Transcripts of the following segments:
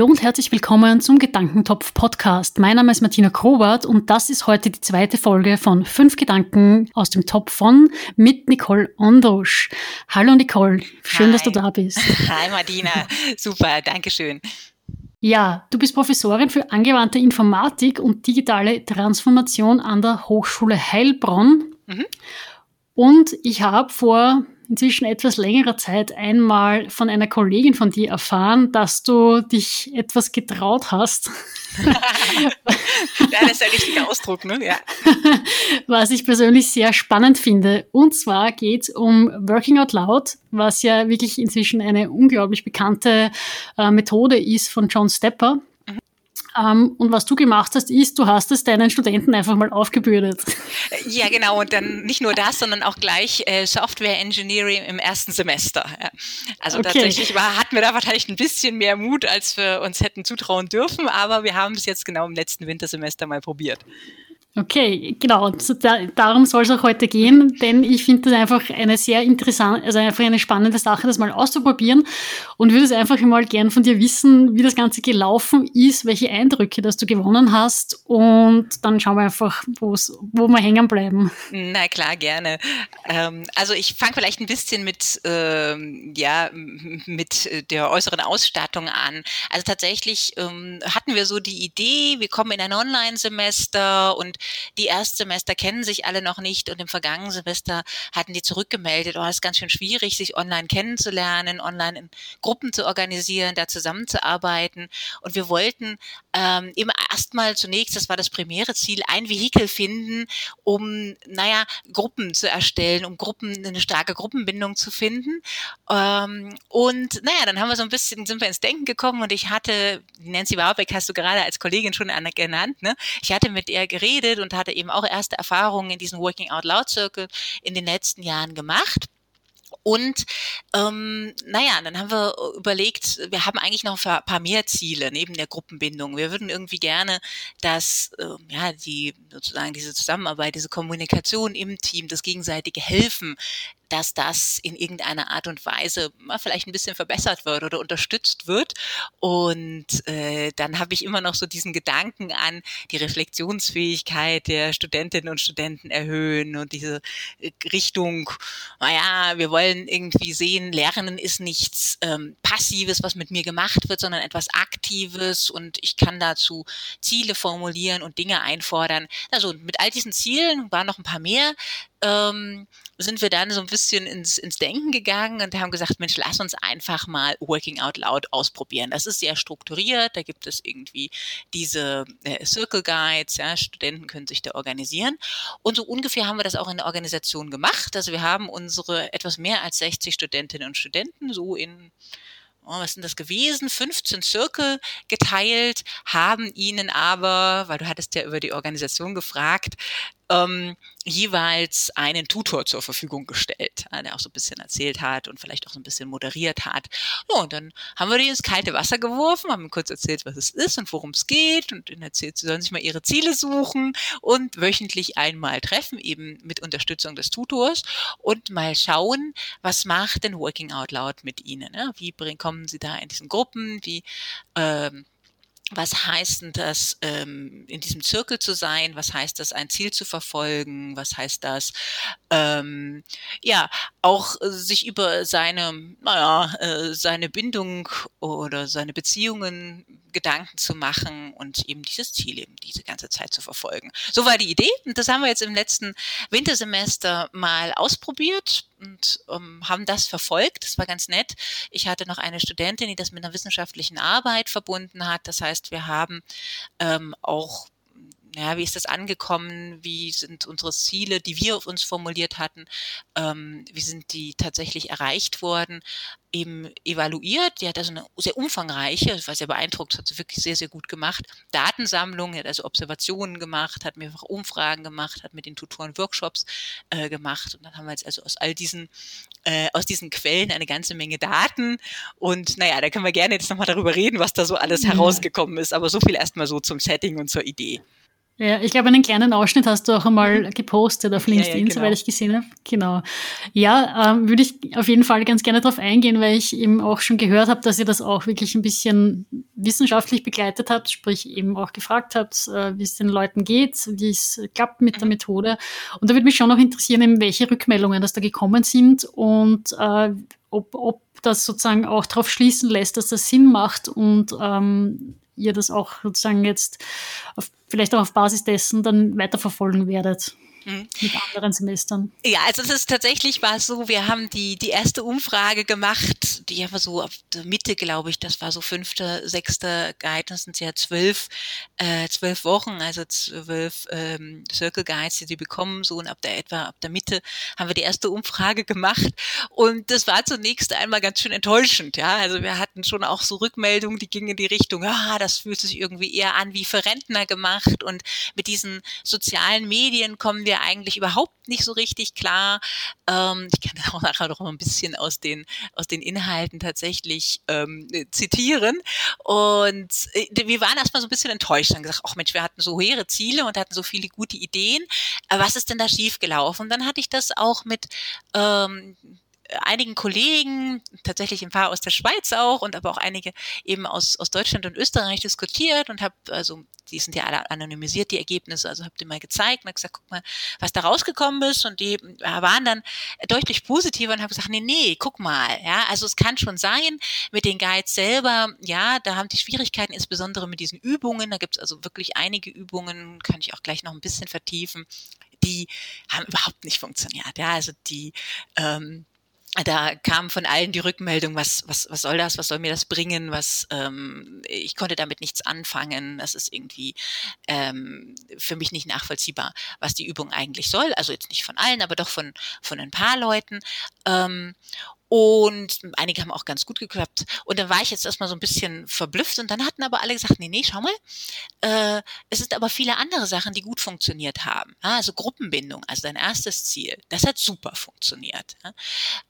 Hallo und herzlich willkommen zum Gedankentopf Podcast. Mein Name ist Martina Krobert und das ist heute die zweite Folge von Fünf Gedanken aus dem Topf von mit Nicole Ondosch. Hallo Nicole, schön, Hi. dass du da bist. Hi Martina, super, danke schön. Ja, du bist Professorin für angewandte Informatik und digitale Transformation an der Hochschule Heilbronn. Mhm. Und ich habe vor inzwischen etwas längerer Zeit einmal von einer Kollegin von dir erfahren, dass du dich etwas getraut hast. ja, das ist der richtige Ausdruck, ne? Ja. Was ich persönlich sehr spannend finde. Und zwar geht es um Working Out Loud, was ja wirklich inzwischen eine unglaublich bekannte äh, Methode ist von John Stepper. Ähm, und was du gemacht hast, ist, du hast es deinen Studenten einfach mal aufgebürdet. Ja, genau. Und dann nicht nur das, sondern auch gleich äh, Software Engineering im ersten Semester. Ja. Also okay. tatsächlich war, hatten wir da wahrscheinlich ein bisschen mehr Mut, als wir uns hätten zutrauen dürfen, aber wir haben es jetzt genau im letzten Wintersemester mal probiert. Okay, genau. Da, darum soll es auch heute gehen, denn ich finde das einfach eine sehr interessante, also einfach eine spannende Sache, das mal auszuprobieren und würde es einfach mal gern von dir wissen, wie das Ganze gelaufen ist, welche Eindrücke, dass du gewonnen hast und dann schauen wir einfach, wo wir hängen bleiben. Na klar, gerne. Ähm, also ich fange vielleicht ein bisschen mit, ähm, ja, mit der äußeren Ausstattung an. Also tatsächlich ähm, hatten wir so die Idee, wir kommen in ein Online-Semester und die Erstsemester kennen sich alle noch nicht und im vergangenen Semester hatten die zurückgemeldet, oh, es ist ganz schön schwierig, sich online kennenzulernen, online in Gruppen zu organisieren, da zusammenzuarbeiten. Und wir wollten ähm, eben erstmal zunächst, das war das primäre Ziel, ein Vehikel finden, um, naja, Gruppen zu erstellen, um Gruppen, eine starke Gruppenbindung zu finden. Ähm, und naja, dann haben wir so ein bisschen, sind wir ins Denken gekommen und ich hatte, Nancy Warbeck hast du gerade als Kollegin schon genannt, ne? Ich hatte mit ihr geredet, gebildet und hatte eben auch erste Erfahrungen in diesem Working Out Loud Circle in den letzten Jahren gemacht. Und ähm, naja, dann haben wir überlegt, wir haben eigentlich noch ein paar mehr Ziele neben der Gruppenbindung. Wir würden irgendwie gerne, dass äh, ja die sozusagen diese Zusammenarbeit, diese Kommunikation im Team, das gegenseitige Helfen, dass das in irgendeiner Art und Weise mal vielleicht ein bisschen verbessert wird oder unterstützt wird. Und äh, dann habe ich immer noch so diesen Gedanken an die Reflexionsfähigkeit der Studentinnen und Studenten erhöhen und diese äh, Richtung, naja, wir wollen irgendwie sehen, Lernen ist nichts ähm, Passives, was mit mir gemacht wird, sondern etwas Aktives und ich kann dazu Ziele formulieren und Dinge einfordern. Also mit all diesen Zielen waren noch ein paar mehr ähm, sind wir dann so ein bisschen ins, ins Denken gegangen und haben gesagt, Mensch, lass uns einfach mal Working Out Loud ausprobieren. Das ist sehr strukturiert, da gibt es irgendwie diese äh, Circle Guides, ja, Studenten können sich da organisieren. Und so ungefähr haben wir das auch in der Organisation gemacht. Also wir haben unsere etwas mehr als 60 Studentinnen und Studenten so in oh, was sind das gewesen, 15 Circle geteilt, haben ihnen aber, weil du hattest ja über die Organisation gefragt, ähm, jeweils einen Tutor zur Verfügung gestellt, der auch so ein bisschen erzählt hat und vielleicht auch so ein bisschen moderiert hat. Ja, und dann haben wir die ins kalte Wasser geworfen, haben kurz erzählt, was es ist und worum es geht und ihnen erzählt, sie sollen sich mal ihre Ziele suchen und wöchentlich einmal treffen, eben mit Unterstützung des Tutors und mal schauen, was macht denn Working Out Loud mit ihnen? Ne? Wie kommen sie da in diesen Gruppen? Wie ähm, was heißt denn das, ähm, in diesem Zirkel zu sein? Was heißt das, ein Ziel zu verfolgen? Was heißt das, ähm, ja, auch sich über seine, naja, äh, seine Bindung oder seine Beziehungen Gedanken zu machen und eben dieses Ziel eben diese ganze Zeit zu verfolgen. So war die Idee und das haben wir jetzt im letzten Wintersemester mal ausprobiert und ähm, haben das verfolgt. Das war ganz nett. Ich hatte noch eine Studentin, die das mit einer wissenschaftlichen Arbeit verbunden hat. Das heißt, wir haben ähm, auch ja, wie ist das angekommen? Wie sind unsere Ziele, die wir uns formuliert hatten, ähm, wie sind die tatsächlich erreicht worden? Eben evaluiert. Die hat also eine sehr umfangreiche, ich war sehr beeindruckt, hat sie wirklich sehr, sehr gut gemacht. Datensammlung, hat also Observationen gemacht, hat mehrfach Umfragen gemacht, hat mit den Tutoren Workshops äh, gemacht. Und dann haben wir jetzt also aus all diesen, äh, aus diesen Quellen eine ganze Menge Daten. Und naja, da können wir gerne jetzt nochmal darüber reden, was da so alles herausgekommen ist. Aber so viel erstmal so zum Setting und zur Idee. Ja, ich glaube, einen kleinen Ausschnitt hast du auch einmal mhm. gepostet auf LinkedIn, ja, ja, genau. soweit ich gesehen habe. Genau. Ja, ähm, würde ich auf jeden Fall ganz gerne darauf eingehen, weil ich eben auch schon gehört habe, dass ihr das auch wirklich ein bisschen wissenschaftlich begleitet habt, sprich eben auch gefragt habt, äh, wie es den Leuten geht, wie es klappt mit mhm. der Methode. Und da würde mich schon noch interessieren, eben welche Rückmeldungen das da gekommen sind und äh, ob, ob das sozusagen auch darauf schließen lässt, dass das Sinn macht und ähm, ihr das auch sozusagen jetzt auf, vielleicht auch auf Basis dessen dann weiterverfolgen werdet. Mhm. Mit anderen Semestern. Ja, also es ist tatsächlich war so, wir haben die, die erste Umfrage gemacht, die war so auf der Mitte, glaube ich, das war so fünfte, sechste Guide, das sind ja zwölf, äh, zwölf Wochen, also zwölf ähm, Circle Guides, die die bekommen, so und ab der etwa, ab der Mitte haben wir die erste Umfrage gemacht. Und das war zunächst einmal ganz schön enttäuschend, ja, also wir hatten schon auch so Rückmeldungen, die gingen in die Richtung, ja, das fühlt sich irgendwie eher an wie für Rentner gemacht. Und mit diesen sozialen Medien kommen wir eigentlich überhaupt nicht so richtig klar. Ähm, ich kann auch nachher noch ein bisschen aus den, aus den Inhalten tatsächlich ähm, zitieren. Und äh, wir waren erstmal so ein bisschen enttäuscht und gesagt, ach Mensch, wir hatten so hohe Ziele und hatten so viele gute Ideen. Was ist denn da schiefgelaufen? Dann hatte ich das auch mit ähm, einigen Kollegen, tatsächlich ein paar aus der Schweiz auch und aber auch einige eben aus, aus Deutschland und Österreich diskutiert und habe, also die sind ja alle anonymisiert, die Ergebnisse, also habe die mal gezeigt und habe gesagt, guck mal, was da rausgekommen ist und die waren dann deutlich positiver und habe gesagt, nee, nee, guck mal, ja, also es kann schon sein, mit den Guides selber, ja, da haben die Schwierigkeiten, insbesondere mit diesen Übungen, da gibt es also wirklich einige Übungen, kann ich auch gleich noch ein bisschen vertiefen, die haben überhaupt nicht funktioniert, ja, also die, ähm, da kam von allen die Rückmeldung, was, was, was soll das, was soll mir das bringen, was, ähm, ich konnte damit nichts anfangen, das ist irgendwie ähm, für mich nicht nachvollziehbar, was die Übung eigentlich soll, also jetzt nicht von allen, aber doch von, von ein paar Leuten. Ähm, und einige haben auch ganz gut geklappt. Und da war ich jetzt erstmal so ein bisschen verblüfft. Und dann hatten aber alle gesagt, nee, nee, schau mal, äh, es sind aber viele andere Sachen, die gut funktioniert haben. Ja, also Gruppenbindung, also dein erstes Ziel, das hat super funktioniert. Ja.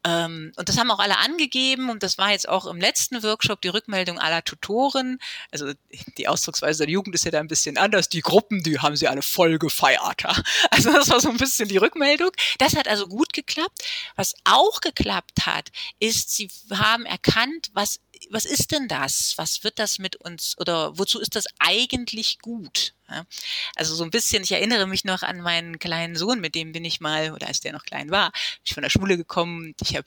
Ähm, und das haben auch alle angegeben. Und das war jetzt auch im letzten Workshop die Rückmeldung aller Tutoren. Also die Ausdrucksweise der Jugend ist ja da ein bisschen anders. Die Gruppen, die haben sie alle voll gefeiert. Ja. Also das war so ein bisschen die Rückmeldung. Das hat also gut geklappt. Was auch geklappt hat, ist, sie haben erkannt, was was ist denn das? Was wird das mit uns oder wozu ist das eigentlich gut? Ja, also so ein bisschen, ich erinnere mich noch an meinen kleinen Sohn, mit dem bin ich mal, oder als der noch klein war, bin ich von der Schule gekommen. Ich habe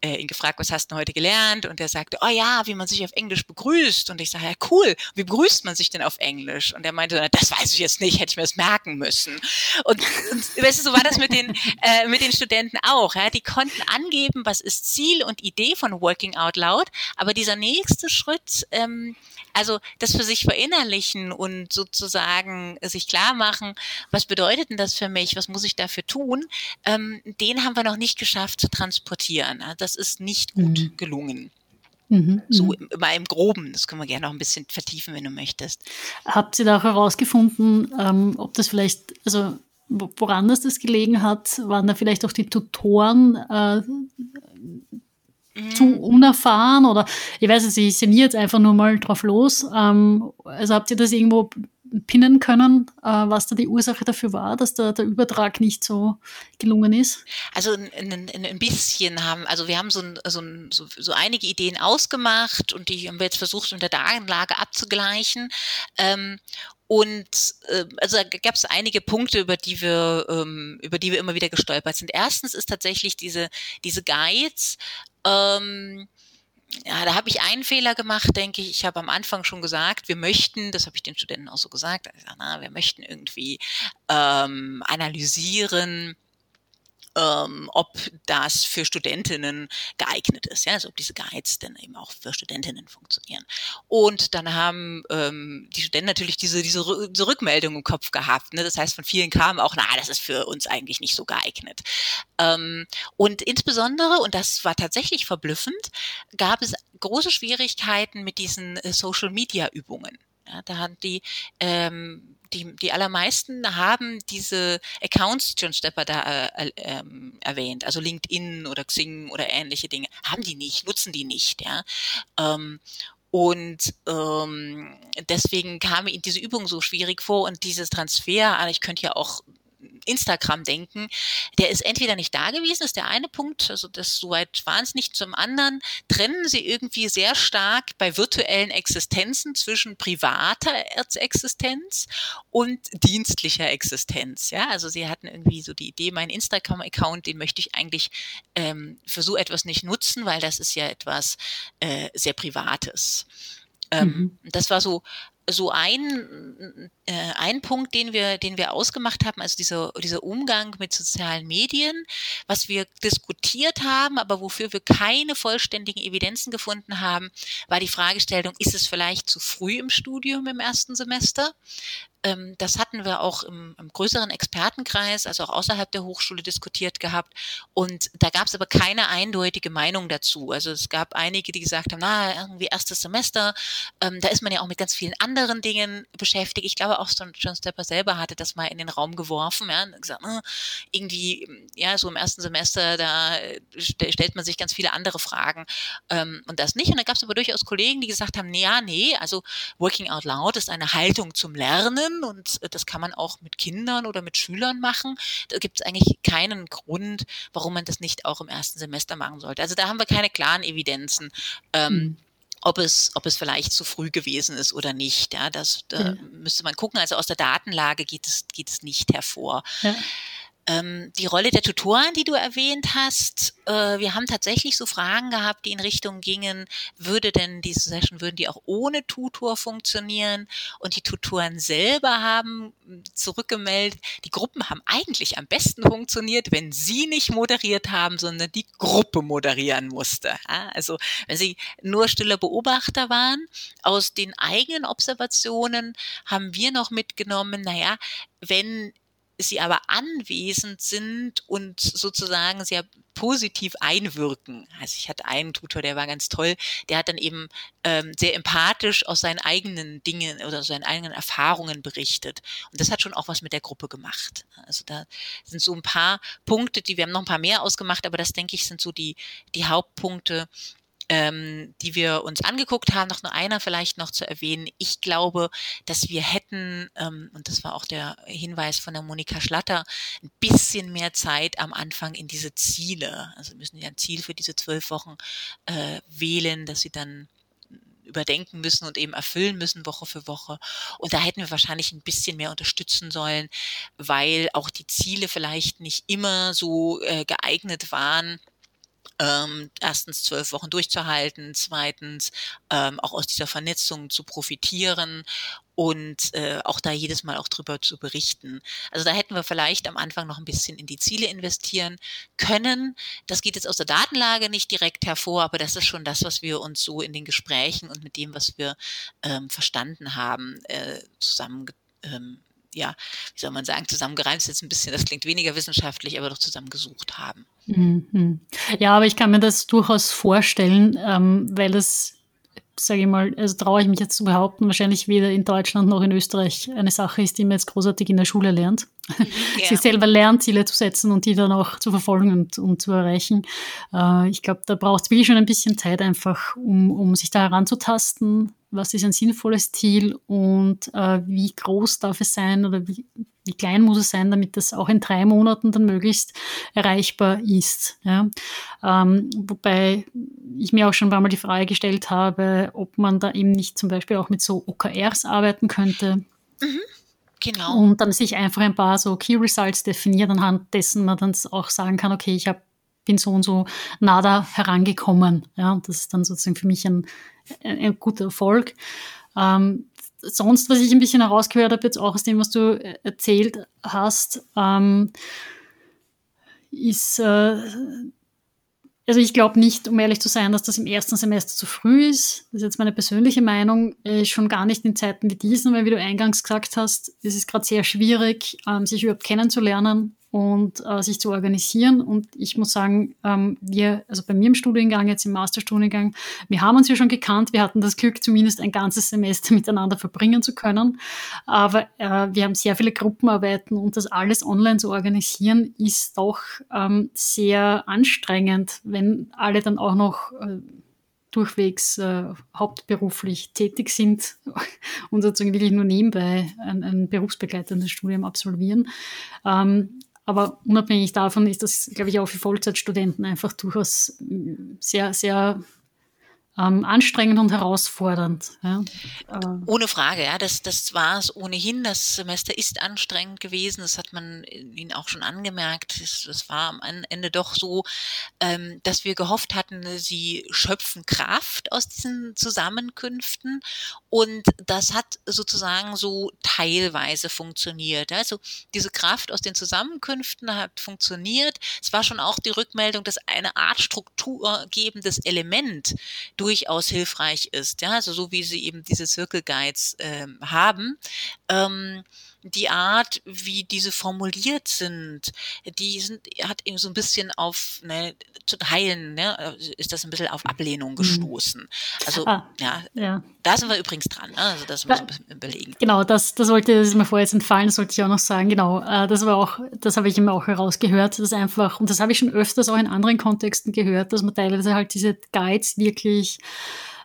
äh, ihn gefragt, was hast du heute gelernt? Und er sagte, oh ja, wie man sich auf Englisch begrüßt. Und ich sage, ja cool, wie begrüßt man sich denn auf Englisch? Und er meinte, das weiß ich jetzt nicht, hätte ich mir das merken müssen. Und, und weißt du, so war das mit den, äh, mit den Studenten auch. Ja? Die konnten angeben, was ist Ziel und Idee von Working Out Loud, aber dieser nächste Schritt, ähm, also das für sich verinnerlichen und sozusagen sich klar machen, was bedeutet denn das für mich, was muss ich dafür tun, ähm, den haben wir noch nicht geschafft zu transportieren. Das ist nicht gut mhm. gelungen. Mhm, so mhm. mal im Groben, das können wir gerne noch ein bisschen vertiefen, wenn du möchtest. Habt ihr da auch herausgefunden, ähm, ob das vielleicht, also woran das das gelegen hat? Waren da vielleicht auch die Tutoren äh, zu mhm. unerfahren oder ich weiß nicht, ich sinniere jetzt einfach nur mal drauf los. Ähm, also habt ihr das irgendwo pinnen können, äh, was da die Ursache dafür war, dass der, der Übertrag nicht so gelungen ist? Also ein, ein, bisschen haben, also wir haben so, ein, so, ein, so, so, einige Ideen ausgemacht und die haben wir jetzt versucht unter der Anlage abzugleichen. Ähm, und äh, also da gab es einige Punkte, über die wir ähm, über die wir immer wieder gestolpert sind. Erstens ist tatsächlich diese diese Guides ähm, ja, da habe ich einen Fehler gemacht, denke ich. Ich habe am Anfang schon gesagt, wir möchten, das habe ich den Studenten auch so gesagt, also, na, wir möchten irgendwie ähm, analysieren, ähm, ob das für Studentinnen geeignet ist, ja, also ob diese Guides denn eben auch für Studentinnen funktionieren. Und dann haben ähm, die Studenten natürlich diese, diese, diese Rückmeldung im Kopf gehabt. Ne? Das heißt, von vielen kam auch, na, das ist für uns eigentlich nicht so geeignet. Ähm, und insbesondere, und das war tatsächlich verblüffend, gab es große Schwierigkeiten mit diesen äh, Social-Media-Übungen. Ja, da haben die ähm, die, die allermeisten haben diese Accounts, die John Stepper da äh, ähm, erwähnt, also LinkedIn oder Xing oder ähnliche Dinge, haben die nicht, nutzen die nicht, ja. Ähm, Und ähm, deswegen kam mir diese Übung so schwierig vor und dieses Transfer, ich könnte ja auch Instagram denken, der ist entweder nicht da gewesen, ist der eine Punkt, also das soweit waren es nicht zum anderen, trennen sie irgendwie sehr stark bei virtuellen Existenzen zwischen privater Existenz und dienstlicher Existenz. Ja, also sie hatten irgendwie so die Idee, mein Instagram-Account, den möchte ich eigentlich ähm, für so etwas nicht nutzen, weil das ist ja etwas äh, sehr Privates. Ähm, mhm. Das war so so ein, äh, ein Punkt, den wir, den wir ausgemacht haben, also dieser, dieser Umgang mit sozialen Medien, was wir diskutiert haben, aber wofür wir keine vollständigen Evidenzen gefunden haben, war die Fragestellung, ist es vielleicht zu früh im Studium im ersten Semester? Ähm, das hatten wir auch im, im, größeren Expertenkreis, also auch außerhalb der Hochschule diskutiert gehabt. Und da gab es aber keine eindeutige Meinung dazu. Also es gab einige, die gesagt haben, na, irgendwie erstes Semester, ähm, da ist man ja auch mit ganz vielen anderen Dingen beschäftigt. Ich glaube auch John Stepper selber hatte das mal in den Raum geworfen, ja, und gesagt, äh, irgendwie, ja, so im ersten Semester, da stellt man sich ganz viele andere Fragen ähm, und das nicht. Und da gab es aber durchaus Kollegen, die gesagt haben, nee, ja, nee, also Working Out Loud ist eine Haltung zum Lernen Lernen und äh, das kann man auch mit Kindern oder mit Schülern machen. Da gibt es eigentlich keinen Grund, warum man das nicht auch im ersten Semester machen sollte. Also da haben wir keine klaren Evidenzen. Ähm, mhm ob es, ob es vielleicht zu früh gewesen ist oder nicht. Ja, das da ja. müsste man gucken. Also aus der Datenlage geht es, geht es nicht hervor. Ja. Ähm, die Rolle der Tutoren, die du erwähnt hast, äh, wir haben tatsächlich so Fragen gehabt, die in Richtung gingen, würde denn diese Session, würden die auch ohne Tutor funktionieren? Und die Tutoren selber haben zurückgemeldet, die Gruppen haben eigentlich am besten funktioniert, wenn sie nicht moderiert haben, sondern die Gruppe moderieren musste. Ja, also wenn sie nur stille Beobachter waren, aus den eigenen Observationen haben wir noch mitgenommen, naja, wenn sie aber anwesend sind und sozusagen sehr positiv einwirken. Also ich hatte einen Tutor, der war ganz toll, der hat dann eben ähm, sehr empathisch aus seinen eigenen Dingen oder seinen eigenen Erfahrungen berichtet. Und das hat schon auch was mit der Gruppe gemacht. Also da sind so ein paar Punkte, die wir haben noch ein paar mehr ausgemacht, aber das denke ich sind so die, die Hauptpunkte, ähm, die wir uns angeguckt haben, noch nur einer vielleicht noch zu erwähnen. Ich glaube, dass wir hätten, ähm, und das war auch der Hinweis von der Monika Schlatter, ein bisschen mehr Zeit am Anfang in diese Ziele, also müssen ja ein Ziel für diese zwölf Wochen äh, wählen, dass sie dann überdenken müssen und eben erfüllen müssen Woche für Woche. Und da hätten wir wahrscheinlich ein bisschen mehr unterstützen sollen, weil auch die Ziele vielleicht nicht immer so äh, geeignet waren, ähm, erstens zwölf Wochen durchzuhalten, zweitens ähm, auch aus dieser Vernetzung zu profitieren und äh, auch da jedes Mal auch drüber zu berichten. Also da hätten wir vielleicht am Anfang noch ein bisschen in die Ziele investieren können. Das geht jetzt aus der Datenlage nicht direkt hervor, aber das ist schon das, was wir uns so in den Gesprächen und mit dem, was wir ähm, verstanden haben, äh, zusammen ähm, ja, wie soll man sagen, zusammengereimt ist jetzt ein bisschen, das klingt weniger wissenschaftlich, aber doch zusammengesucht haben. Mhm. Ja, aber ich kann mir das durchaus vorstellen, ähm, weil es, sage ich mal, also traue ich mich jetzt zu behaupten, wahrscheinlich weder in Deutschland noch in Österreich eine Sache ist, die man jetzt großartig in der Schule lernt. Mhm, ja. Sie selber lernt, Ziele zu setzen und die dann auch zu verfolgen und, und zu erreichen. Äh, ich glaube, da braucht es wirklich schon ein bisschen Zeit einfach, um, um sich da heranzutasten, was ist ein sinnvolles Ziel und äh, wie groß darf es sein oder wie, wie klein muss es sein, damit das auch in drei Monaten dann möglichst erreichbar ist. Ja? Ähm, wobei ich mir auch schon ein paar Mal die Frage gestellt habe, ob man da eben nicht zum Beispiel auch mit so OKRs arbeiten könnte. Mhm. Genau. Und dann sich einfach ein paar so Key Results definiert, anhand dessen man dann auch sagen kann, okay, ich habe bin so und so nah da herangekommen. Ja, das ist dann sozusagen für mich ein, ein, ein guter Erfolg. Ähm, sonst, was ich ein bisschen herausgehört habe, jetzt auch aus dem, was du äh, erzählt hast, ähm, ist, äh, also ich glaube nicht, um ehrlich zu sein, dass das im ersten Semester zu früh ist. Das ist jetzt meine persönliche Meinung, äh, schon gar nicht in Zeiten wie diesen, weil wie du eingangs gesagt hast, es ist gerade sehr schwierig, ähm, sich überhaupt kennenzulernen und äh, sich zu organisieren. Und ich muss sagen, ähm, wir, also bei mir im Studiengang, jetzt im Masterstudiengang, wir haben uns ja schon gekannt. Wir hatten das Glück, zumindest ein ganzes Semester miteinander verbringen zu können. Aber äh, wir haben sehr viele Gruppenarbeiten und das alles online zu organisieren, ist doch ähm, sehr anstrengend, wenn alle dann auch noch äh, durchwegs äh, hauptberuflich tätig sind und sozusagen wirklich nur nebenbei ein, ein berufsbegleitendes Studium absolvieren. Ähm, aber unabhängig davon ist das, glaube ich, auch für Vollzeitstudenten einfach durchaus sehr, sehr ähm, anstrengend und herausfordernd. Ja. Ohne Frage, ja, das, das war es ohnehin. Das Semester ist anstrengend gewesen. Das hat man Ihnen auch schon angemerkt. Das war am Ende doch so, ähm, dass wir gehofft hatten, Sie schöpfen Kraft aus diesen Zusammenkünften. Und das hat sozusagen so teilweise funktioniert. Also diese Kraft aus den Zusammenkünften hat funktioniert. Es war schon auch die Rückmeldung, dass eine Art strukturgebendes Element durchaus hilfreich ist. Ja, also so wie sie eben diese Circle Guides äh, haben. Ähm, die Art, wie diese formuliert sind, die sind, hat eben so ein bisschen auf, ne, zu teilen, ne, ist das ein bisschen auf Ablehnung mhm. gestoßen. Also, ah, ja, ja, da sind wir übrigens dran, ne? also das muss man überlegen. Genau, das, das wollte, das ist mir vorher jetzt entfallen, das sollte ich auch noch sagen, genau, äh, das war auch, das habe ich immer auch herausgehört, dass einfach, und das habe ich schon öfters auch in anderen Kontexten gehört, dass man teilweise halt diese Guides wirklich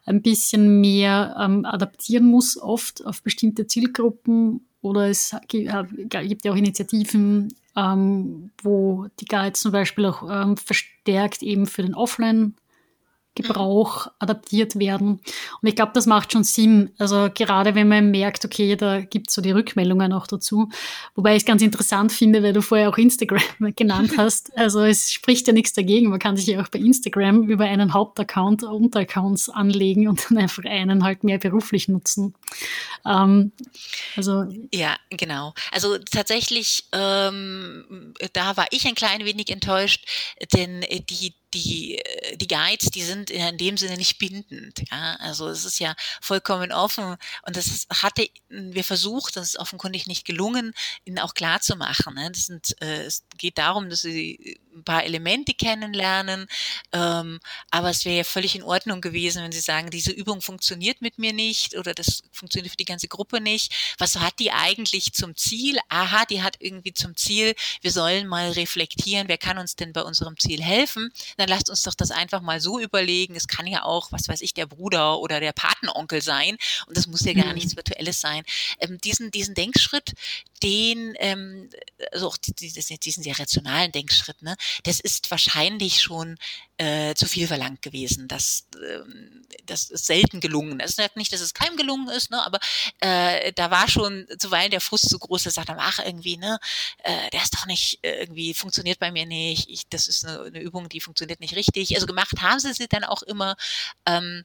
ein bisschen mehr ähm, adaptieren muss, oft auf bestimmte Zielgruppen oder es gibt ja auch Initiativen, ähm, wo die Guides zum Beispiel auch ähm, verstärkt eben für den Offline Gebrauch adaptiert werden. Und ich glaube, das macht schon Sinn. Also gerade wenn man merkt, okay, da gibt es so die Rückmeldungen auch dazu. Wobei ich es ganz interessant finde, weil du vorher auch Instagram genannt hast. Also es spricht ja nichts dagegen. Man kann sich ja auch bei Instagram über einen Hauptaccount Unteraccounts anlegen und dann einfach einen halt mehr beruflich nutzen. Ähm, also ja, genau. Also tatsächlich, ähm, da war ich ein klein wenig enttäuscht, denn die die, äh, die Guides, die sind in dem Sinne nicht bindend. Ja? Also es ist ja vollkommen offen und das hatte wir versucht, das ist offenkundig nicht gelungen, ihnen auch klar zu machen. Ne? Das sind, äh, es geht darum, dass sie ein paar Elemente kennenlernen, ähm, aber es wäre ja völlig in Ordnung gewesen, wenn sie sagen, diese Übung funktioniert mit mir nicht oder das funktioniert für die ganze Gruppe nicht. Was hat die eigentlich zum Ziel? Aha, die hat irgendwie zum Ziel, wir sollen mal reflektieren, wer kann uns denn bei unserem Ziel helfen? Dann lasst uns doch das einfach mal so überlegen. Es kann ja auch, was weiß ich, der Bruder oder der Patenonkel sein und das muss ja gar mhm. nichts Virtuelles sein. Ähm, diesen, diesen Denkschritt, den, ähm, also auch diesen, sehr rationalen Denkschritt, ne, das ist wahrscheinlich schon äh, zu viel verlangt gewesen. Das, ähm, das ist selten gelungen. Es ist nicht, dass es keinem gelungen ist, ne, aber äh, da war schon zuweilen der Frust so groß, dass sagt, ach irgendwie, ne, äh, der ist doch nicht irgendwie funktioniert bei mir nicht. Ich, das ist eine, eine Übung, die funktioniert nicht richtig. Also gemacht haben sie sie dann auch immer. Ähm,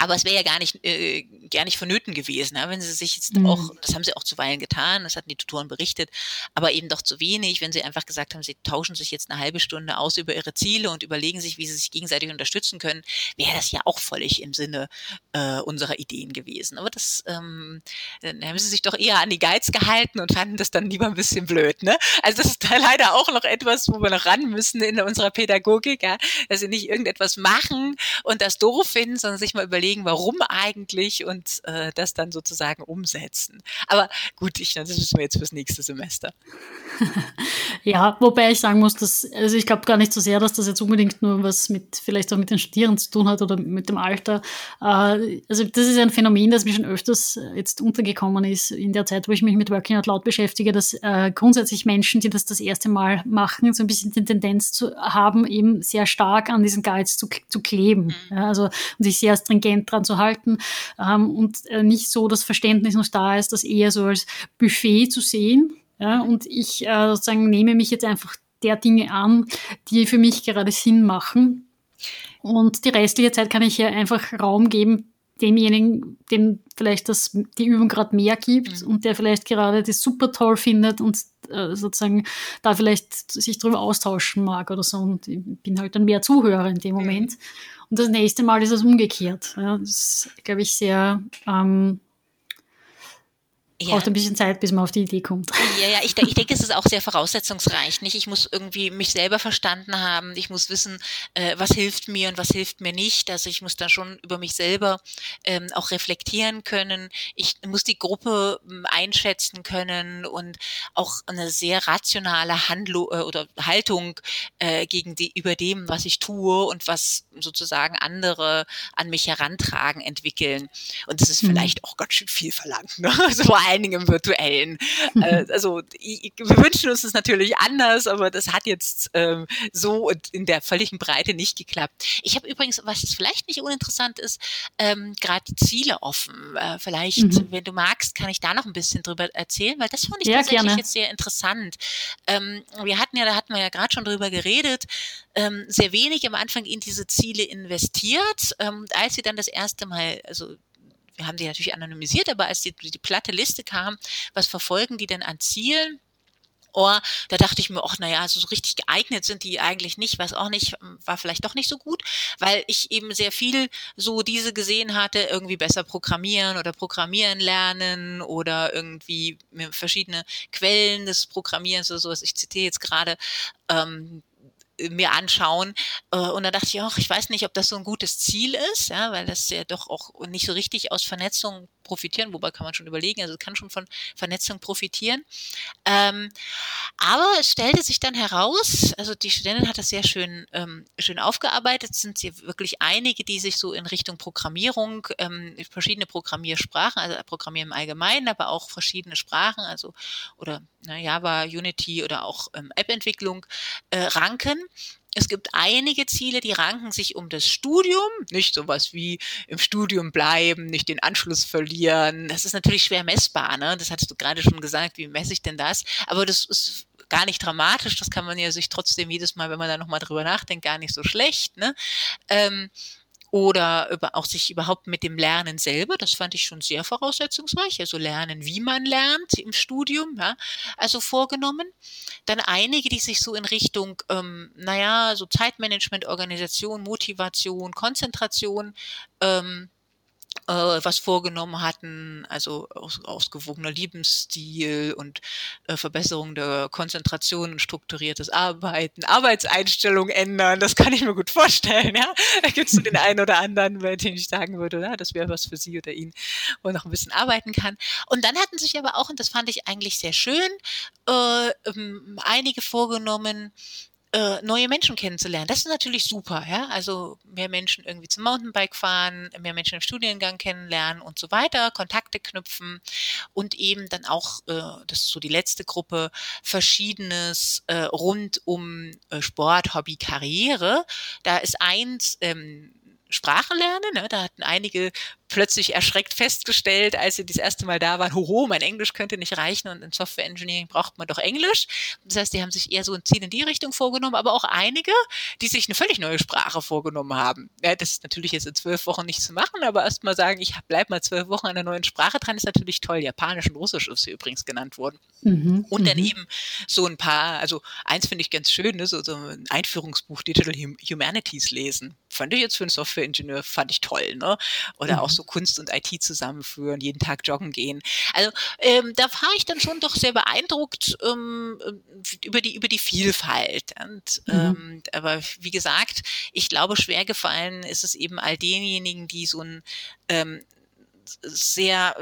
aber es wäre ja gar nicht, äh, gar nicht vonnöten gewesen, ja, wenn sie sich jetzt mhm. auch, das haben sie auch zuweilen getan, das hatten die Tutoren berichtet, aber eben doch zu wenig, wenn sie einfach gesagt haben, sie tauschen sich jetzt eine halbe Stunde aus über ihre Ziele und überlegen sich, wie sie sich gegenseitig unterstützen können, wäre das ja auch völlig im Sinne äh, unserer Ideen gewesen. Aber das, ähm, dann haben sie sich doch eher an die Guides gehalten und fanden das dann lieber ein bisschen blöd. Ne? Also das ist da leider auch noch etwas, wo wir noch ran müssen in unserer Pädagogik, ja, dass sie nicht irgendetwas machen und das doof finden, sondern sich mal überlegen, überlegen, warum eigentlich und äh, das dann sozusagen umsetzen. Aber gut, ich, das müssen wir jetzt fürs nächste Semester. ja, wobei ich sagen muss, dass, also ich glaube gar nicht so sehr, dass das jetzt unbedingt nur was mit, vielleicht auch mit den Studierenden zu tun hat oder mit dem Alter. Äh, also das ist ein Phänomen, das mir schon öfters jetzt untergekommen ist in der Zeit, wo ich mich mit Working Out Loud beschäftige, dass äh, grundsätzlich Menschen, die das das erste Mal machen, so ein bisschen die Tendenz zu haben, eben sehr stark an diesen Guides zu, zu kleben. Mhm. Ja, also und sich sehr stringent stringent dran zu halten ähm, und äh, nicht so das Verständnis noch da ist, das eher so als Buffet zu sehen. Ja, und ich äh, sozusagen nehme mich jetzt einfach der Dinge an, die für mich gerade Sinn machen. Und die restliche Zeit kann ich hier einfach Raum geben, demjenigen, dem vielleicht das, die Übung gerade mehr gibt mhm. und der vielleicht gerade das super toll findet und äh, sozusagen da vielleicht sich drüber austauschen mag oder so. Und ich bin halt dann mehr Zuhörer in dem Moment. Mhm. Und das nächste Mal ist es umgekehrt. Ja, das ist, glaube ich, sehr, ähm, ja. braucht ein bisschen Zeit, bis man auf die Idee kommt. Ja, ja, ich, ich denke, es ist auch sehr voraussetzungsreich. Nicht? Ich muss irgendwie mich selber verstanden haben. Ich muss wissen, äh, was hilft mir und was hilft mir nicht. Also ich muss da schon über mich selber ähm, auch reflektieren können. Ich muss die Gruppe ähm, einschätzen können und auch eine sehr rationale Handlung äh, oder Haltung äh, gegen die über dem, was ich tue und was sozusagen andere an mich herantragen, entwickeln. Und das ist mhm. vielleicht auch ganz schön viel verlangt. Ne? Also allen Dingen im virtuellen. Äh, also ich, wir wünschen uns das natürlich anders, aber das hat jetzt ähm, so und in der völligen Breite nicht geklappt. Ich habe übrigens, was vielleicht nicht uninteressant ist, ähm, gerade die Ziele offen. Äh, vielleicht, mhm. wenn du magst, kann ich da noch ein bisschen drüber erzählen, weil das fand ich ja, tatsächlich gerne. jetzt sehr interessant. Ähm, wir hatten ja, da hatten wir ja gerade schon drüber geredet, ähm, sehr wenig am Anfang in diese Ziele investiert. Ähm, als sie dann das erste Mal, also wir haben die natürlich anonymisiert, aber als die, die platte Liste kam, was verfolgen die denn an Zielen? Oh, da dachte ich mir, ach naja, also so richtig geeignet sind die eigentlich nicht, was auch nicht, war vielleicht doch nicht so gut, weil ich eben sehr viel so diese gesehen hatte, irgendwie besser programmieren oder programmieren lernen oder irgendwie verschiedene Quellen des Programmierens oder sowas. Ich zitiere jetzt gerade, ähm, mir anschauen. Äh, und da dachte ich auch, ich weiß nicht, ob das so ein gutes Ziel ist, ja, weil das ja doch auch nicht so richtig aus Vernetzung profitieren, wobei kann man schon überlegen, also kann schon von Vernetzung profitieren. Ähm, aber es stellte sich dann heraus, also die Studentin hat das sehr schön, ähm, schön aufgearbeitet, sind sie wirklich einige, die sich so in Richtung Programmierung, ähm, verschiedene Programmiersprachen, also Programmieren im Allgemeinen, aber auch verschiedene Sprachen, also oder na, Java, Unity oder auch ähm, App-Entwicklung äh, ranken. Es gibt einige Ziele, die ranken sich um das Studium, nicht sowas wie im Studium bleiben, nicht den Anschluss verlieren. Das ist natürlich schwer messbar, ne? Das hattest du gerade schon gesagt, wie messe ich denn das? Aber das ist gar nicht dramatisch, das kann man ja sich trotzdem jedes Mal, wenn man da nochmal drüber nachdenkt, gar nicht so schlecht, ne? Ähm, oder über, auch sich überhaupt mit dem Lernen selber, das fand ich schon sehr voraussetzungsreich, also lernen, wie man lernt im Studium, ja, also vorgenommen. Dann einige, die sich so in Richtung, ähm, naja, so Zeitmanagement, Organisation, Motivation, Konzentration ähm, äh, was vorgenommen hatten, also aus, ausgewogener Lebensstil und äh, Verbesserung der Konzentration und strukturiertes Arbeiten, Arbeitseinstellung ändern, das kann ich mir gut vorstellen, ja. Da gibt es so den einen oder anderen, bei dem ich sagen würde, ja, das wäre was für sie oder ihn, wo er noch ein bisschen arbeiten kann. Und dann hatten sich aber auch, und das fand ich eigentlich sehr schön, äh, ähm, einige vorgenommen, äh, neue Menschen kennenzulernen. Das ist natürlich super, ja. Also mehr Menschen irgendwie zum Mountainbike fahren, mehr Menschen im Studiengang kennenlernen und so weiter, Kontakte knüpfen und eben dann auch, äh, das ist so die letzte Gruppe, verschiedenes äh, rund um Sport, Hobby, Karriere. Da ist eins, ähm, Sprache lernen. Ne? Da hatten einige plötzlich erschreckt festgestellt, als sie das erste Mal da waren, hoho, mein Englisch könnte nicht reichen und in Software Engineering braucht man doch Englisch. Das heißt, die haben sich eher so ein Ziel in die Richtung vorgenommen, aber auch einige, die sich eine völlig neue Sprache vorgenommen haben. Ja, das ist natürlich jetzt in zwölf Wochen nicht zu machen, aber erst mal sagen, ich bleib mal zwölf Wochen an einer neuen Sprache dran, ist natürlich toll. Japanisch und Russisch ist sie übrigens genannt worden. Mhm, und dann mhm. eben so ein paar, also eins finde ich ganz schön, ne, so, so ein Einführungsbuch Digital Humanities lesen. Fand ich jetzt für einen Softwareingenieur, fand ich toll, ne? Oder mhm. auch so Kunst und IT zusammenführen, jeden Tag joggen gehen. Also ähm, da war ich dann schon doch sehr beeindruckt ähm, über die über die Vielfalt. Und, mhm. ähm, aber wie gesagt, ich glaube, schwer gefallen ist es eben all denjenigen, die so ein ähm, sehr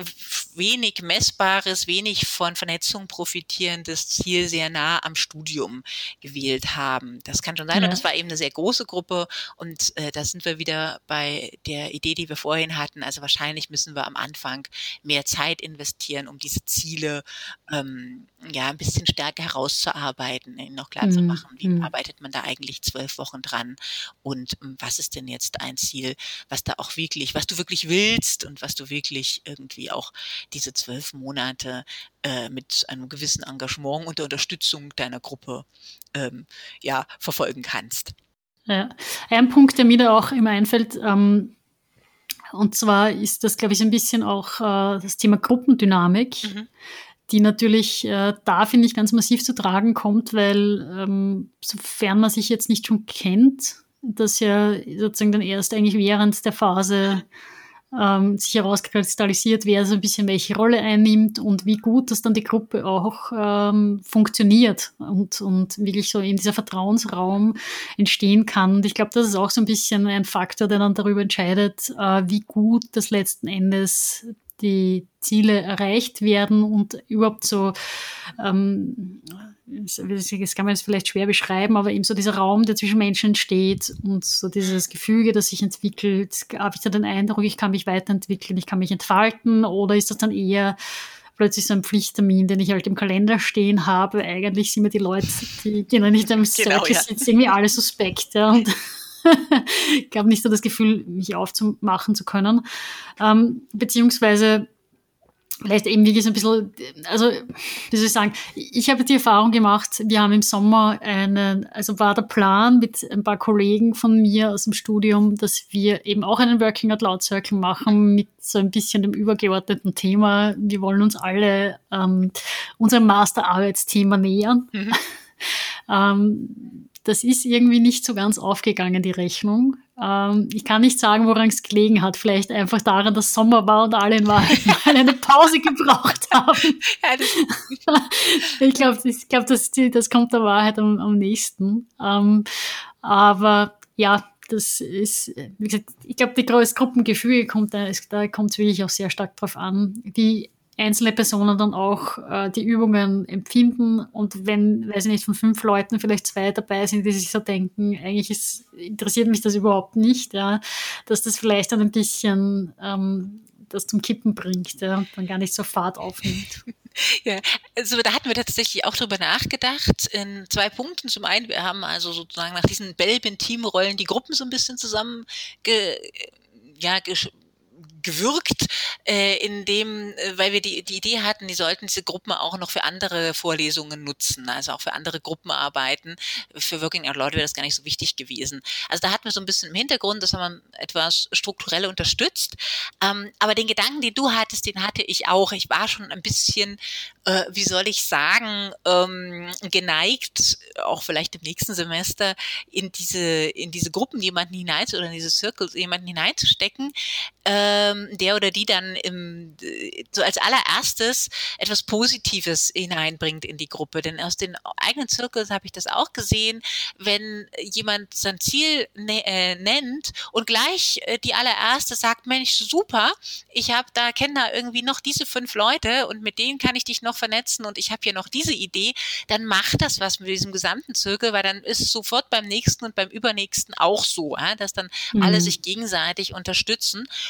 wenig messbares, wenig von Vernetzung profitierendes Ziel sehr nah am Studium gewählt haben. Das kann schon sein. Ja. Und das war eben eine sehr große Gruppe. Und äh, da sind wir wieder bei der Idee, die wir vorhin hatten. Also wahrscheinlich müssen wir am Anfang mehr Zeit investieren, um diese Ziele ähm, ja ein bisschen stärker herauszuarbeiten, ihnen noch klar mhm. zu machen, wie mhm. arbeitet man da eigentlich zwölf Wochen dran und ähm, was ist denn jetzt ein Ziel, was da auch wirklich, was du wirklich willst und was du wirklich irgendwie auch diese zwölf Monate äh, mit einem gewissen Engagement und der Unterstützung deiner Gruppe ähm, ja verfolgen kannst. Ja, ein Punkt, der mir da auch immer einfällt, ähm, und zwar ist das, glaube ich, ein bisschen auch äh, das Thema Gruppendynamik. Mhm die natürlich äh, da, finde ich, ganz massiv zu tragen kommt, weil ähm, sofern man sich jetzt nicht schon kennt, das ja sozusagen dann erst eigentlich während der Phase ähm, sich herauskristallisiert, wer so ein bisschen welche Rolle einnimmt und wie gut das dann die Gruppe auch ähm, funktioniert und, und wirklich so in dieser Vertrauensraum entstehen kann. Und ich glaube, das ist auch so ein bisschen ein Faktor, der dann darüber entscheidet, äh, wie gut das letzten Endes die Ziele erreicht werden und überhaupt so, ähm, das kann man jetzt vielleicht schwer beschreiben, aber eben so dieser Raum, der zwischen Menschen entsteht und so dieses Gefüge, das sich entwickelt. Habe ich da den Eindruck, ich kann mich weiterentwickeln, ich kann mich entfalten oder ist das dann eher plötzlich so ein Pflichttermin, den ich halt im Kalender stehen habe. Eigentlich sind mir die Leute, die, noch nicht am genau, Circle ja. sitzen, irgendwie alle suspekt. Ja. Und ich habe nicht so das Gefühl, mich aufzumachen zu können. Ähm, beziehungsweise vielleicht eben wirklich so ein bisschen, also wie soll ich sagen, ich habe die Erfahrung gemacht, wir haben im Sommer einen, also war der Plan mit ein paar Kollegen von mir aus dem Studium, dass wir eben auch einen Working Out Loud Circle machen mit so ein bisschen dem übergeordneten Thema. Wir wollen uns alle ähm, unserem Masterarbeitsthema nähern. Mhm. ähm, das ist irgendwie nicht so ganz aufgegangen, die Rechnung. Ähm, ich kann nicht sagen, woran es gelegen hat. Vielleicht einfach daran, dass Sommer war und alle mal, mal eine Pause gebraucht haben. ich glaube, ich glaub, das, das kommt der Wahrheit am, am nächsten. Ähm, aber ja, das ist, wie gesagt, ich glaube, die größte Gruppengefühl kommt, da, da kommt es wirklich auch sehr stark drauf an. Die einzelne Personen dann auch äh, die Übungen empfinden und wenn, weiß ich nicht, von fünf Leuten vielleicht zwei dabei sind, die sich so denken, eigentlich ist, interessiert mich das überhaupt nicht, ja, dass das vielleicht dann ein bisschen ähm, das zum Kippen bringt, ja, und dann gar nicht so Fahrt aufnimmt. Ja, also da hatten wir tatsächlich auch drüber nachgedacht in zwei Punkten. Zum einen, wir haben also sozusagen nach diesen Belbin-Teamrollen die Gruppen so ein bisschen zusammen ja, gewürgt, äh, in dem, äh, weil wir die, die Idee hatten, die sollten diese Gruppen auch noch für andere Vorlesungen nutzen, also auch für andere Gruppenarbeiten. Für Working Out Loud wäre das gar nicht so wichtig gewesen. Also da hatten wir so ein bisschen im Hintergrund, das haben wir etwas strukturell unterstützt. Ähm, aber den Gedanken, den du hattest, den hatte ich auch. Ich war schon ein bisschen, äh, wie soll ich sagen, ähm, geneigt, auch vielleicht im nächsten Semester in diese, in diese Gruppen jemanden hinein oder in diese Circles jemanden hineinzustecken. Ähm, der oder die dann im, so als allererstes etwas Positives hineinbringt in die Gruppe. Denn aus den eigenen Zirkeln habe ich das auch gesehen, wenn jemand sein Ziel äh, nennt und gleich äh, die allererste sagt, Mensch, super, ich habe da kenne da irgendwie noch diese fünf Leute und mit denen kann ich dich noch vernetzen und ich habe hier noch diese Idee, dann macht das was mit diesem gesamten Zirkel, weil dann ist es sofort beim nächsten und beim übernächsten auch so, dass dann mhm. alle sich gegenseitig unterstützen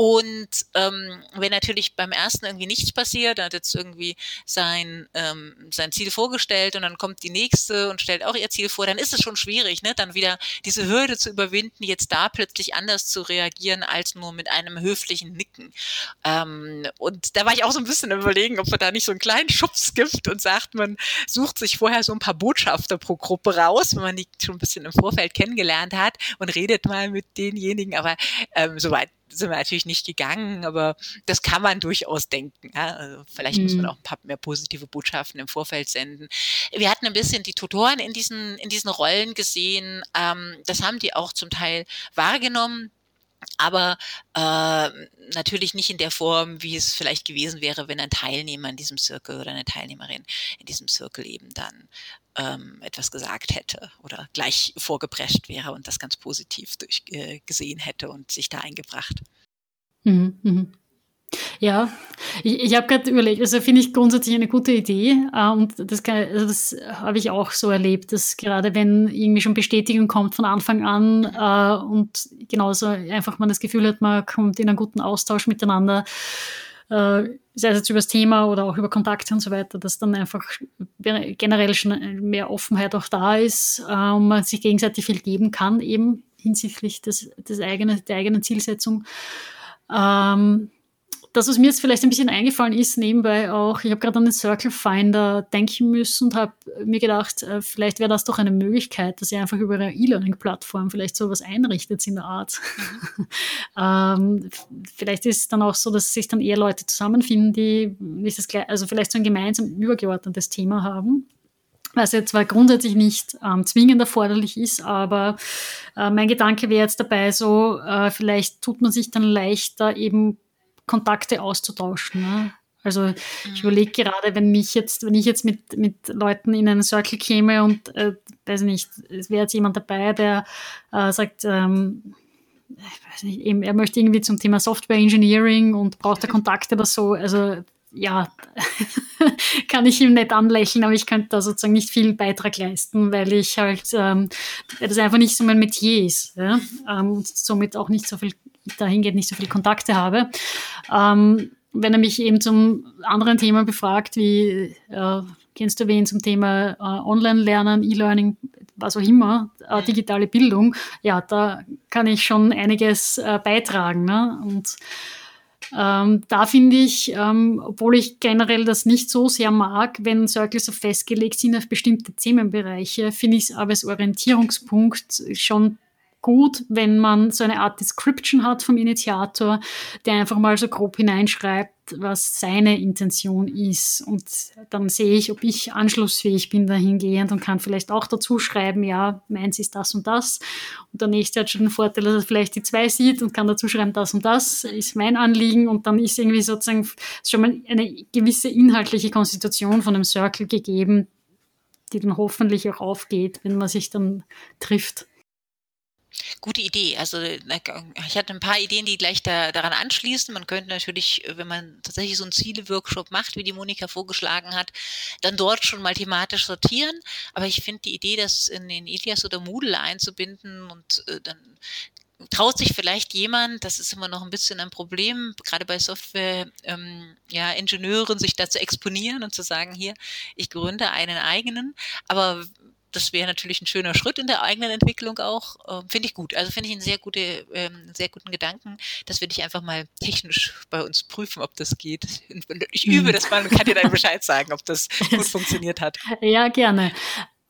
und ähm, wenn natürlich beim ersten irgendwie nichts passiert, er hat jetzt irgendwie sein, ähm, sein Ziel vorgestellt und dann kommt die nächste und stellt auch ihr Ziel vor, dann ist es schon schwierig, ne? dann wieder diese Hürde zu überwinden, jetzt da plötzlich anders zu reagieren als nur mit einem höflichen Nicken. Ähm, und da war ich auch so ein bisschen überlegen, ob man da nicht so einen kleinen Schubs gibt und sagt, man sucht sich vorher so ein paar Botschafter pro Gruppe raus, wenn man die schon ein bisschen im Vorfeld kennengelernt hat und redet mal mit denjenigen, aber ähm, soweit sind wir natürlich nicht gegangen, aber das kann man durchaus denken. Ja? Also vielleicht mhm. muss man mhm. auch ein paar mehr positive Botschaften im Vorfeld senden. Wir hatten ein bisschen die Tutoren in diesen, in diesen Rollen gesehen. Ähm, das haben die auch zum Teil wahrgenommen aber äh, natürlich nicht in der Form, wie es vielleicht gewesen wäre, wenn ein Teilnehmer in diesem Circle oder eine Teilnehmerin in diesem Circle eben dann ähm, etwas gesagt hätte oder gleich vorgeprescht wäre und das ganz positiv durch, äh, gesehen hätte und sich da eingebracht. Mhm, mhm. Ja, ich, ich habe gerade überlegt, also finde ich grundsätzlich eine gute Idee äh, und das, also das habe ich auch so erlebt, dass gerade wenn irgendwie schon Bestätigung kommt von Anfang an äh, und genauso einfach man das Gefühl hat, man kommt in einen guten Austausch miteinander, äh, sei es jetzt über das Thema oder auch über Kontakte und so weiter, dass dann einfach generell schon mehr Offenheit auch da ist äh, und man sich gegenseitig viel geben kann, eben hinsichtlich des, des eigenen, der eigenen Zielsetzung. Ähm, das, was mir jetzt vielleicht ein bisschen eingefallen ist, nebenbei auch, ich habe gerade an den Circle Finder denken müssen und habe mir gedacht, äh, vielleicht wäre das doch eine Möglichkeit, dass ihr einfach über eine E-Learning-Plattform vielleicht sowas einrichtet in der Art. Mhm. ähm, vielleicht ist es dann auch so, dass sich dann eher Leute zusammenfinden, die nicht das gleich, also vielleicht so ein gemeinsam übergeordnetes Thema haben. Was jetzt zwar grundsätzlich nicht ähm, zwingend erforderlich ist, aber äh, mein Gedanke wäre jetzt dabei so, äh, vielleicht tut man sich dann leichter, eben Kontakte auszutauschen. Ne? Also mhm. ich überlege gerade, wenn mich jetzt, wenn ich jetzt mit, mit Leuten in einen Circle käme und äh, weiß nicht, es wäre jetzt jemand dabei, der äh, sagt, ähm, ich weiß nicht, eben, er möchte irgendwie zum Thema Software Engineering und braucht da Kontakte oder so. Also ja, kann ich ihm nicht anlächeln, aber ich könnte da sozusagen nicht viel Beitrag leisten, weil ich halt, ähm, weil das einfach nicht so mein Metier ist ja? ähm, und somit auch nicht so viel, dahingeht nicht so viele Kontakte habe. Ähm, wenn er mich eben zum anderen Thema befragt, wie äh, kennst du wen zum Thema äh, Online-Lernen, E-Learning, was auch immer, äh, digitale Bildung, ja, da kann ich schon einiges äh, beitragen. Ne? Und ähm, da finde ich, ähm, obwohl ich generell das nicht so sehr mag, wenn Circles so festgelegt sind auf bestimmte Themenbereiche, finde ich es aber als Orientierungspunkt schon gut, wenn man so eine Art Description hat vom Initiator, der einfach mal so grob hineinschreibt, was seine Intention ist. Und dann sehe ich, ob ich anschlussfähig bin dahingehend und kann vielleicht auch dazu schreiben, ja, meins ist das und das. Und der nächste hat schon den Vorteil, dass er vielleicht die zwei sieht und kann dazu schreiben, das und das ist mein Anliegen. Und dann ist irgendwie sozusagen schon mal eine gewisse inhaltliche Konstitution von einem Circle gegeben, die dann hoffentlich auch aufgeht, wenn man sich dann trifft. Gute Idee. Also ich hatte ein paar Ideen, die gleich da, daran anschließen. Man könnte natürlich, wenn man tatsächlich so einen Ziele-Workshop macht, wie die Monika vorgeschlagen hat, dann dort schon mal thematisch sortieren. Aber ich finde die Idee, das in den Ilias oder Moodle einzubinden und äh, dann traut sich vielleicht jemand, das ist immer noch ein bisschen ein Problem, gerade bei Software, ähm, ja, Ingenieuren, sich da zu exponieren und zu sagen, hier, ich gründe einen eigenen. Aber das wäre natürlich ein schöner Schritt in der eigenen Entwicklung auch. Ähm, finde ich gut. Also finde ich einen sehr, gute, ähm, sehr guten Gedanken. Das würde ich einfach mal technisch bei uns prüfen, ob das geht. Ich übe hm. das mal und kann dir dann Bescheid sagen, ob das gut funktioniert hat. Ja, gerne.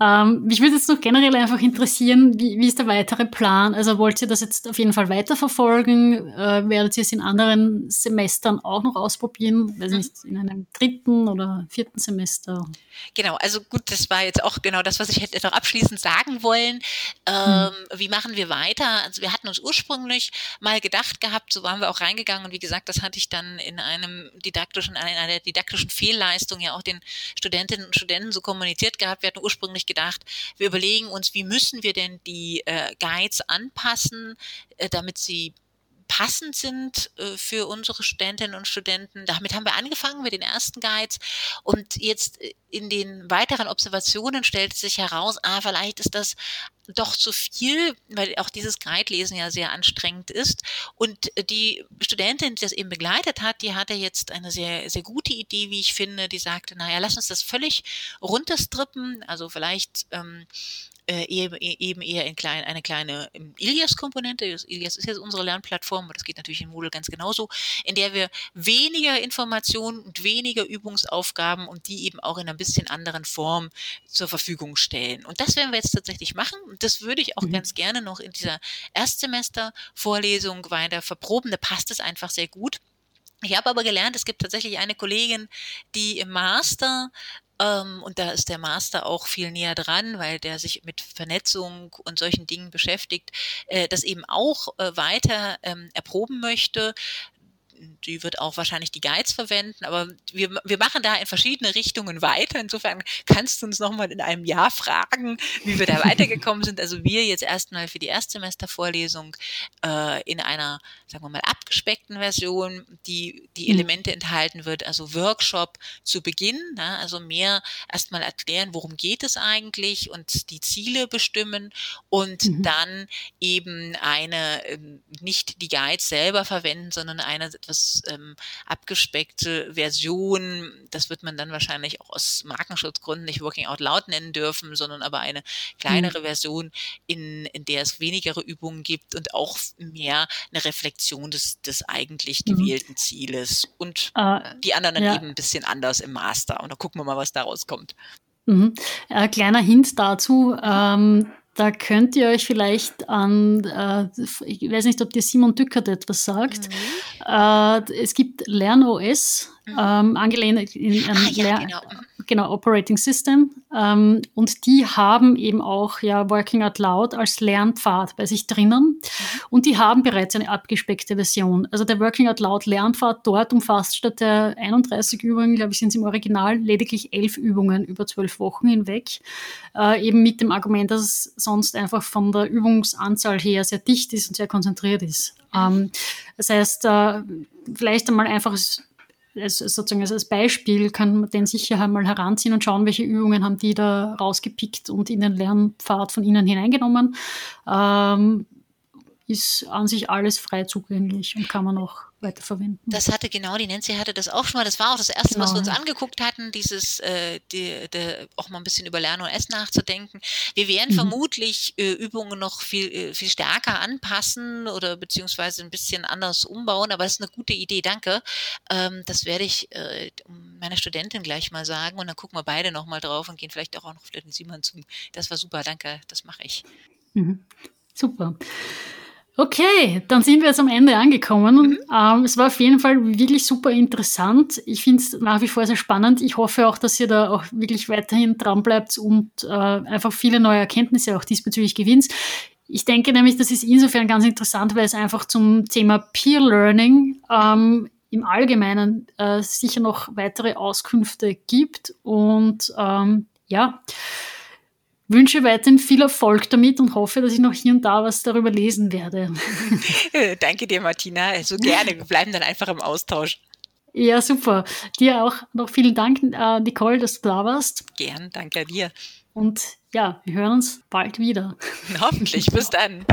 Ähm, mich würde jetzt noch generell einfach interessieren, wie, wie ist der weitere Plan? Also wollt ihr das jetzt auf jeden Fall weiterverfolgen? Äh, werdet ihr es in anderen Semestern auch noch ausprobieren? Weiß nicht, in einem dritten oder vierten Semester? Genau, also gut, das war jetzt auch genau das, was ich hätte noch abschließend sagen wollen. Ähm, hm. Wie machen wir weiter? Also wir hatten uns ursprünglich mal gedacht gehabt, so waren wir auch reingegangen und wie gesagt, das hatte ich dann in einem didaktischen, in einer didaktischen Fehlleistung ja auch den Studentinnen und Studenten so kommuniziert gehabt. Wir hatten ursprünglich gedacht, wir überlegen uns, wie müssen wir denn die äh, Guides anpassen, äh, damit sie passend sind äh, für unsere Studentinnen und Studenten. Damit haben wir angefangen mit den ersten Guides und jetzt äh, in den weiteren Observationen stellt sich heraus, ah, vielleicht ist das doch zu viel, weil auch dieses Guide-Lesen ja sehr anstrengend ist. Und die Studentin, die das eben begleitet hat, die hatte jetzt eine sehr, sehr gute Idee, wie ich finde. Die sagte, naja, lass uns das völlig runterstrippen. Also vielleicht ähm, äh, eben, eben eher in klein, eine kleine Ilias-Komponente. Ilias ist jetzt unsere Lernplattform, aber das geht natürlich in Moodle ganz genauso, in der wir weniger Informationen und weniger Übungsaufgaben und die eben auch in ein bisschen anderen Form zur Verfügung stellen. Und das werden wir jetzt tatsächlich machen. Und das würde ich auch mhm. ganz gerne noch in dieser Erstsemester-Vorlesung weiter verproben. Da passt es einfach sehr gut. Ich habe aber gelernt, es gibt tatsächlich eine Kollegin, die im Master ähm, und da ist der Master auch viel näher dran, weil der sich mit Vernetzung und solchen Dingen beschäftigt, äh, das eben auch äh, weiter ähm, erproben möchte die wird auch wahrscheinlich die Guides verwenden, aber wir, wir machen da in verschiedene Richtungen weiter. Insofern kannst du uns nochmal in einem Jahr fragen, wie wir da weitergekommen sind. Also wir jetzt erstmal für die Erstsemestervorlesung äh, in einer, sagen wir mal, abgespeckten Version, die die mhm. Elemente enthalten wird, also Workshop zu Beginn, ne? also mehr erstmal erklären, worum geht es eigentlich und die Ziele bestimmen und mhm. dann eben eine, ähm, nicht die Guides selber verwenden, sondern eine etwas ähm, abgespeckte Version. Das wird man dann wahrscheinlich auch aus Markenschutzgründen nicht Working Out Loud nennen dürfen, sondern aber eine kleinere mhm. Version, in, in der es wenigere Übungen gibt und auch mehr eine Reflexion des, des eigentlich mhm. gewählten mhm. Zieles. Und äh, die anderen dann ja. eben ein bisschen anders im Master. Und dann gucken wir mal, was daraus kommt. Mhm. Äh, kleiner Hint dazu. Ähm, da könnt ihr euch vielleicht an, äh, ich weiß nicht, ob dir Simon Dückert etwas sagt. Mhm. Äh, es gibt LernOS, mhm. ähm, angelehnt in, an ah, ja, genau. Genau, Operating System. Ähm, und die haben eben auch ja Working Out Loud als Lernpfad bei sich drinnen. Mhm. Und die haben bereits eine abgespeckte Version. Also der Working Out Loud Lernpfad dort umfasst statt der 31 Übungen, glaube ich, sind es im Original lediglich elf Übungen über zwölf Wochen hinweg. Äh, eben mit dem Argument, dass es sonst einfach von der Übungsanzahl her sehr dicht ist und sehr konzentriert ist. Ähm, das heißt, äh, vielleicht einmal einfach als, sozusagen als Beispiel kann man den sicher einmal heranziehen und schauen, welche Übungen haben die da rausgepickt und in den Lernpfad von ihnen hineingenommen. Ähm, ist an sich alles frei zugänglich und kann man auch weiterverwenden. Das hatte genau, die Nancy hatte das auch schon mal. Das war auch das erste, genau. was wir uns angeguckt hatten, dieses äh, die, die, auch mal ein bisschen über Lernen und Essen nachzudenken. Wir werden mhm. vermutlich äh, Übungen noch viel, äh, viel stärker anpassen oder beziehungsweise ein bisschen anders umbauen, aber das ist eine gute Idee, danke. Ähm, das werde ich äh, meiner Studentin gleich mal sagen und dann gucken wir beide nochmal drauf und gehen vielleicht auch noch auf den Simon zu. Das war super, danke, das mache ich. Mhm. Super. Okay, dann sind wir jetzt am Ende angekommen. Mhm. Ähm, es war auf jeden Fall wirklich super interessant. Ich finde es nach wie vor sehr spannend. Ich hoffe auch, dass ihr da auch wirklich weiterhin dran bleibt und äh, einfach viele neue Erkenntnisse auch diesbezüglich gewinnt. Ich denke nämlich, das ist insofern ganz interessant, weil es einfach zum Thema Peer Learning ähm, im Allgemeinen äh, sicher noch weitere Auskünfte gibt. Und ähm, ja, wünsche weiterhin viel Erfolg damit und hoffe, dass ich noch hier und da was darüber lesen werde. Danke dir, Martina. So also gerne. Wir bleiben dann einfach im Austausch. Ja, super. Dir auch noch vielen Dank, äh, Nicole, dass du da warst. Gern, danke dir. Und ja, wir hören uns bald wieder. Hoffentlich. Bis dann.